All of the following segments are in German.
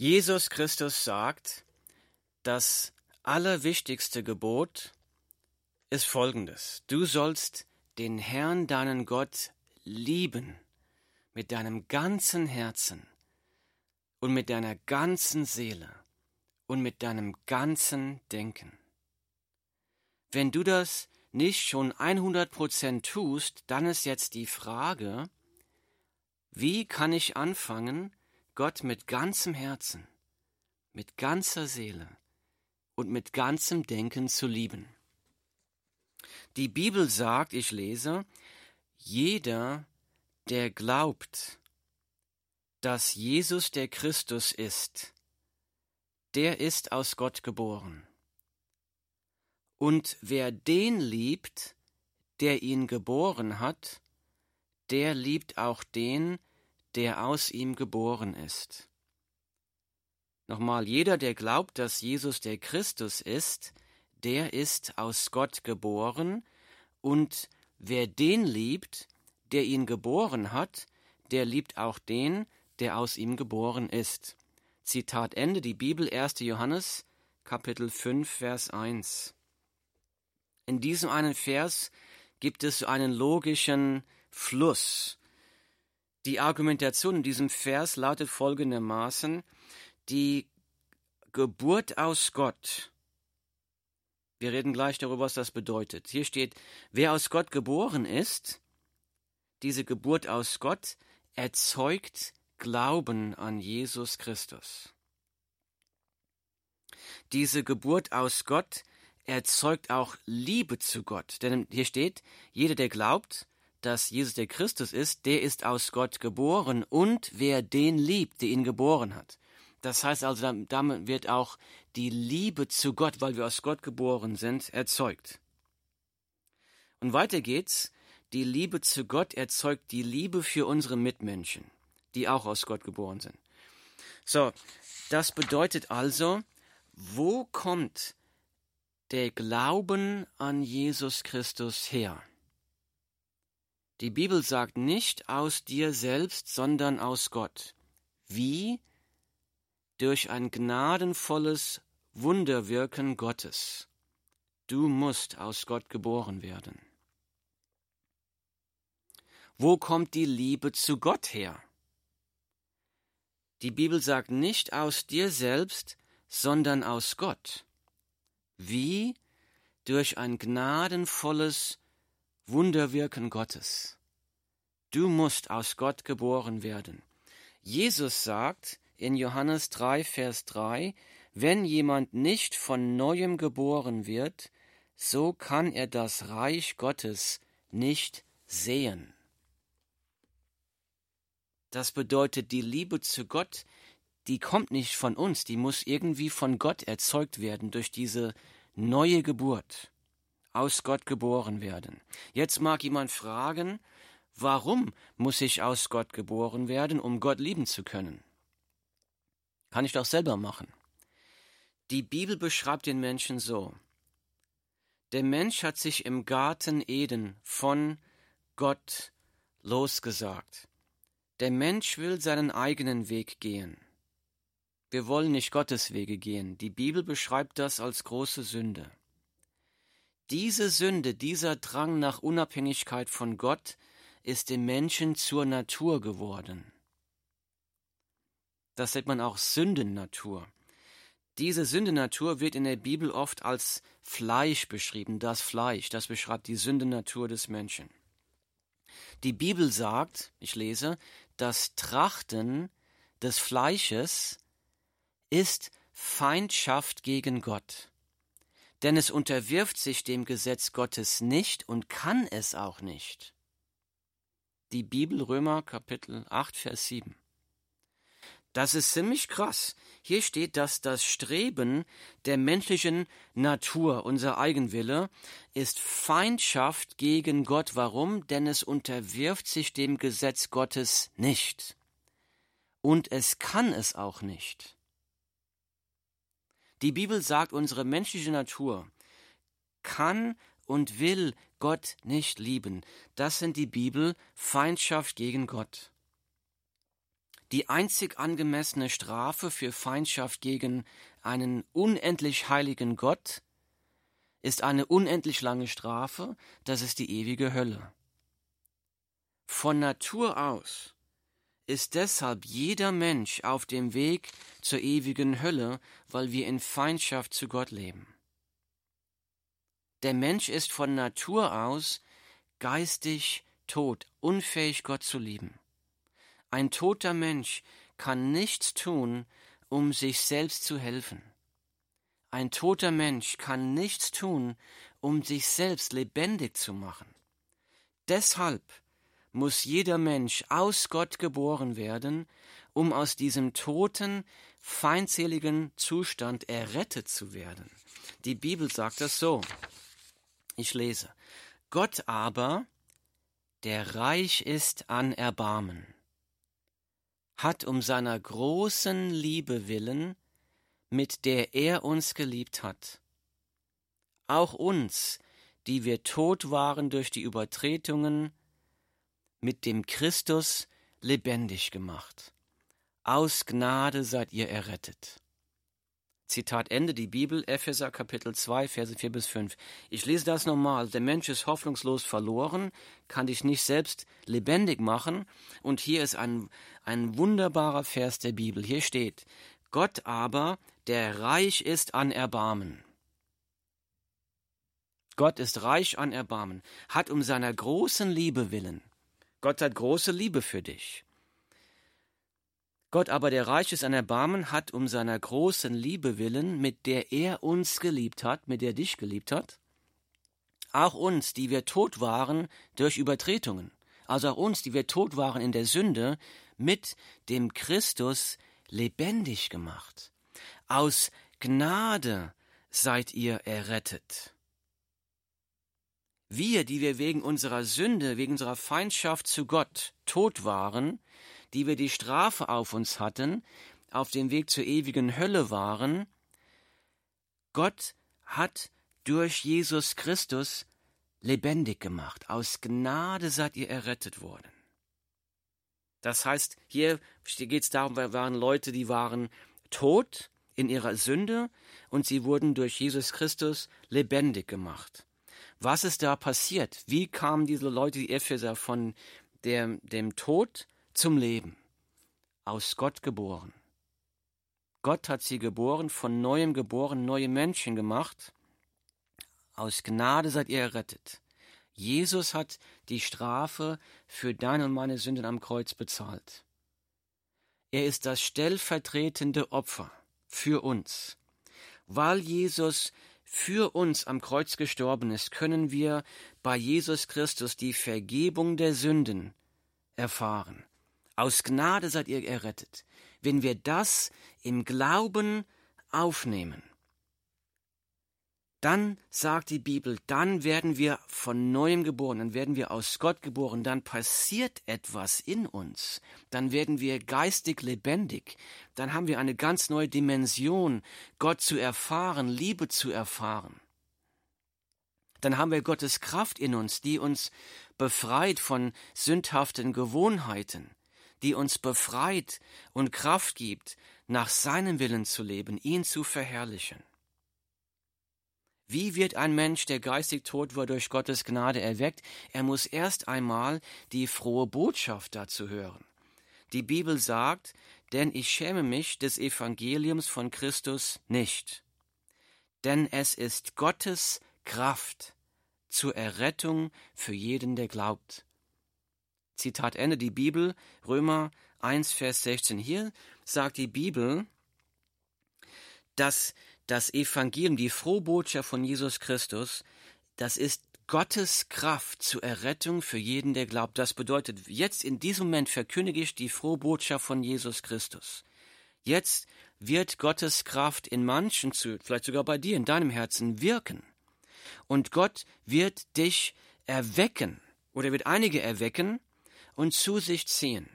Jesus Christus sagt, das allerwichtigste Gebot ist folgendes. Du sollst den Herrn, deinen Gott, lieben mit deinem ganzen Herzen und mit deiner ganzen Seele und mit deinem ganzen Denken. Wenn du das nicht schon 100 Prozent tust, dann ist jetzt die Frage, wie kann ich anfangen, Gott mit ganzem Herzen, mit ganzer Seele und mit ganzem Denken zu lieben? Die Bibel sagt, ich lese, jeder, der glaubt, dass Jesus der Christus ist, der ist aus Gott geboren. Und wer den liebt, der ihn geboren hat, der liebt auch den, der aus ihm geboren ist. Nochmal, jeder, der glaubt, dass Jesus der Christus ist, der ist aus Gott geboren, und wer den liebt, der ihn geboren hat, der liebt auch den, der aus ihm geboren ist. Zitat Ende, die Bibel 1. Johannes, Kapitel 5, Vers 1. In diesem einen Vers gibt es einen logischen Fluss. Die Argumentation in diesem Vers lautet folgendermaßen, die Geburt aus Gott. Wir reden gleich darüber, was das bedeutet. Hier steht, wer aus Gott geboren ist, diese Geburt aus Gott erzeugt Glauben an Jesus Christus. Diese Geburt aus Gott erzeugt auch Liebe zu Gott. Denn hier steht, jeder, der glaubt, dass Jesus der Christus ist, der ist aus Gott geboren und wer den liebt, der ihn geboren hat. Das heißt also, damit wird auch die Liebe zu Gott, weil wir aus Gott geboren sind, erzeugt. Und weiter geht's. Die Liebe zu Gott erzeugt die Liebe für unsere Mitmenschen, die auch aus Gott geboren sind. So, das bedeutet also, wo kommt der Glauben an Jesus Christus her? Die Bibel sagt nicht aus dir selbst, sondern aus Gott. Wie? Durch ein gnadenvolles Wunderwirken Gottes. Du musst aus Gott geboren werden. Wo kommt die Liebe zu Gott her? Die Bibel sagt nicht aus dir selbst, sondern aus Gott. Wie? Durch ein gnadenvolles Wunderwirken Gottes. Du musst aus Gott geboren werden. Jesus sagt in Johannes 3, Vers 3, wenn jemand nicht von neuem geboren wird, so kann er das Reich Gottes nicht sehen. Das bedeutet, die Liebe zu Gott, die kommt nicht von uns, die muss irgendwie von Gott erzeugt werden durch diese neue Geburt, aus Gott geboren werden. Jetzt mag jemand fragen, warum muss ich aus Gott geboren werden, um Gott lieben zu können? Kann ich doch selber machen. Die Bibel beschreibt den Menschen so. Der Mensch hat sich im Garten Eden von Gott losgesagt. Der Mensch will seinen eigenen Weg gehen. Wir wollen nicht Gottes Wege gehen. Die Bibel beschreibt das als große Sünde. Diese Sünde, dieser Drang nach Unabhängigkeit von Gott ist dem Menschen zur Natur geworden. Das nennt man auch Sündennatur. Diese Sündennatur wird in der Bibel oft als Fleisch beschrieben, das Fleisch, das beschreibt die Sündennatur des Menschen. Die Bibel sagt, ich lese, das Trachten des Fleisches ist Feindschaft gegen Gott. Denn es unterwirft sich dem Gesetz Gottes nicht und kann es auch nicht. Die Bibel Römer Kapitel 8 Vers 7. Das ist ziemlich krass. Hier steht, dass das Streben der menschlichen Natur, unser Eigenwille, ist Feindschaft gegen Gott. Warum? Denn es unterwirft sich dem Gesetz Gottes nicht. Und es kann es auch nicht. Die Bibel sagt, unsere menschliche Natur kann und will Gott nicht lieben. Das sind die Bibel Feindschaft gegen Gott. Die einzig angemessene Strafe für Feindschaft gegen einen unendlich heiligen Gott ist eine unendlich lange Strafe, das ist die ewige Hölle. Von Natur aus ist deshalb jeder Mensch auf dem Weg zur ewigen Hölle, weil wir in Feindschaft zu Gott leben. Der Mensch ist von Natur aus geistig tot, unfähig Gott zu lieben. Ein toter Mensch kann nichts tun, um sich selbst zu helfen. Ein toter Mensch kann nichts tun, um sich selbst lebendig zu machen. Deshalb muss jeder Mensch aus Gott geboren werden, um aus diesem toten, feindseligen Zustand errettet zu werden. Die Bibel sagt das so. Ich lese. Gott aber, der reich ist an Erbarmen, hat um seiner großen Liebe willen, mit der er uns geliebt hat, auch uns, die wir tot waren durch die Übertretungen, mit dem Christus lebendig gemacht. Aus Gnade seid ihr errettet. Zitat Ende, die Bibel, Epheser Kapitel 2, Verse 4 bis 5. Ich lese das nochmal. Der Mensch ist hoffnungslos verloren, kann dich nicht selbst lebendig machen. Und hier ist ein, ein wunderbarer Vers der Bibel. Hier steht, Gott aber, der reich ist an Erbarmen. Gott ist reich an Erbarmen, hat um seiner großen Liebe willen. Gott hat große Liebe für dich. Gott aber, der reich ist an Erbarmen, hat um seiner großen Liebe willen, mit der er uns geliebt hat, mit der er dich geliebt hat, auch uns, die wir tot waren durch Übertretungen, also auch uns, die wir tot waren in der Sünde, mit dem Christus lebendig gemacht. Aus Gnade seid ihr errettet. Wir, die wir wegen unserer Sünde, wegen unserer Feindschaft zu Gott tot waren, die wir die Strafe auf uns hatten, auf dem Weg zur ewigen Hölle waren, Gott hat durch Jesus Christus lebendig gemacht. Aus Gnade seid ihr errettet worden. Das heißt, hier geht es darum, wir waren Leute, die waren tot in ihrer Sünde und sie wurden durch Jesus Christus lebendig gemacht. Was ist da passiert? Wie kamen diese Leute, die Epheser, von dem, dem Tod zum Leben, aus Gott geboren. Gott hat sie geboren, von neuem geboren, neue Menschen gemacht. Aus Gnade seid ihr errettet. Jesus hat die Strafe für deine und meine Sünden am Kreuz bezahlt. Er ist das stellvertretende Opfer für uns. Weil Jesus für uns am Kreuz gestorben ist, können wir bei Jesus Christus die Vergebung der Sünden erfahren. Aus Gnade seid ihr errettet. Wenn wir das im Glauben aufnehmen, dann sagt die Bibel, dann werden wir von neuem geboren, dann werden wir aus Gott geboren, dann passiert etwas in uns, dann werden wir geistig lebendig, dann haben wir eine ganz neue Dimension, Gott zu erfahren, Liebe zu erfahren. Dann haben wir Gottes Kraft in uns, die uns befreit von sündhaften Gewohnheiten, die uns befreit und Kraft gibt, nach seinem Willen zu leben, ihn zu verherrlichen. Wie wird ein Mensch, der geistig tot war, durch Gottes Gnade erweckt? Er muss erst einmal die frohe Botschaft dazu hören. Die Bibel sagt, denn ich schäme mich des Evangeliums von Christus nicht. Denn es ist Gottes Kraft zur Errettung für jeden, der glaubt. Zitat Ende, die Bibel, Römer 1, Vers 16. Hier sagt die Bibel, dass das Evangelium, die Frohbotschaft von Jesus Christus, das ist Gottes Kraft zur Errettung für jeden, der glaubt. Das bedeutet, jetzt in diesem Moment verkündige ich die Frohbotschaft von Jesus Christus. Jetzt wird Gottes Kraft in manchen, vielleicht sogar bei dir, in deinem Herzen wirken. Und Gott wird dich erwecken, oder wird einige erwecken, und zu sich ziehen.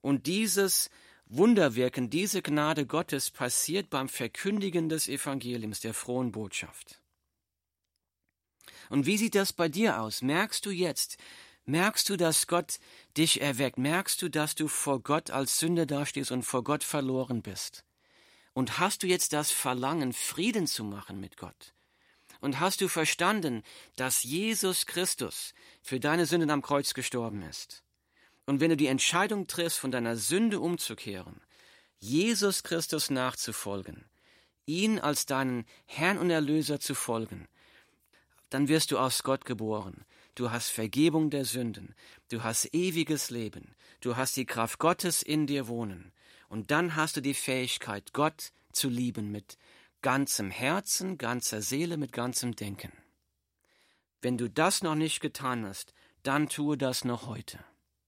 Und dieses Wunderwirken, diese Gnade Gottes passiert beim Verkündigen des Evangeliums, der frohen Botschaft. Und wie sieht das bei dir aus? Merkst du jetzt, Merkst du, dass Gott dich erweckt? Merkst du, dass du vor Gott als Sünder dastehst und vor Gott verloren bist? Und hast du jetzt das Verlangen, Frieden zu machen mit Gott? Und hast du verstanden, dass Jesus Christus für deine Sünden am Kreuz gestorben ist? Und wenn du die Entscheidung triffst, von deiner Sünde umzukehren, Jesus Christus nachzufolgen, ihn als deinen Herrn und Erlöser zu folgen, dann wirst du aus Gott geboren. Du hast Vergebung der Sünden, du hast ewiges Leben, du hast die Kraft Gottes in dir wohnen, und dann hast du die Fähigkeit, Gott zu lieben mit ganzem Herzen, ganzer Seele, mit ganzem Denken. Wenn du das noch nicht getan hast, dann tue das noch heute.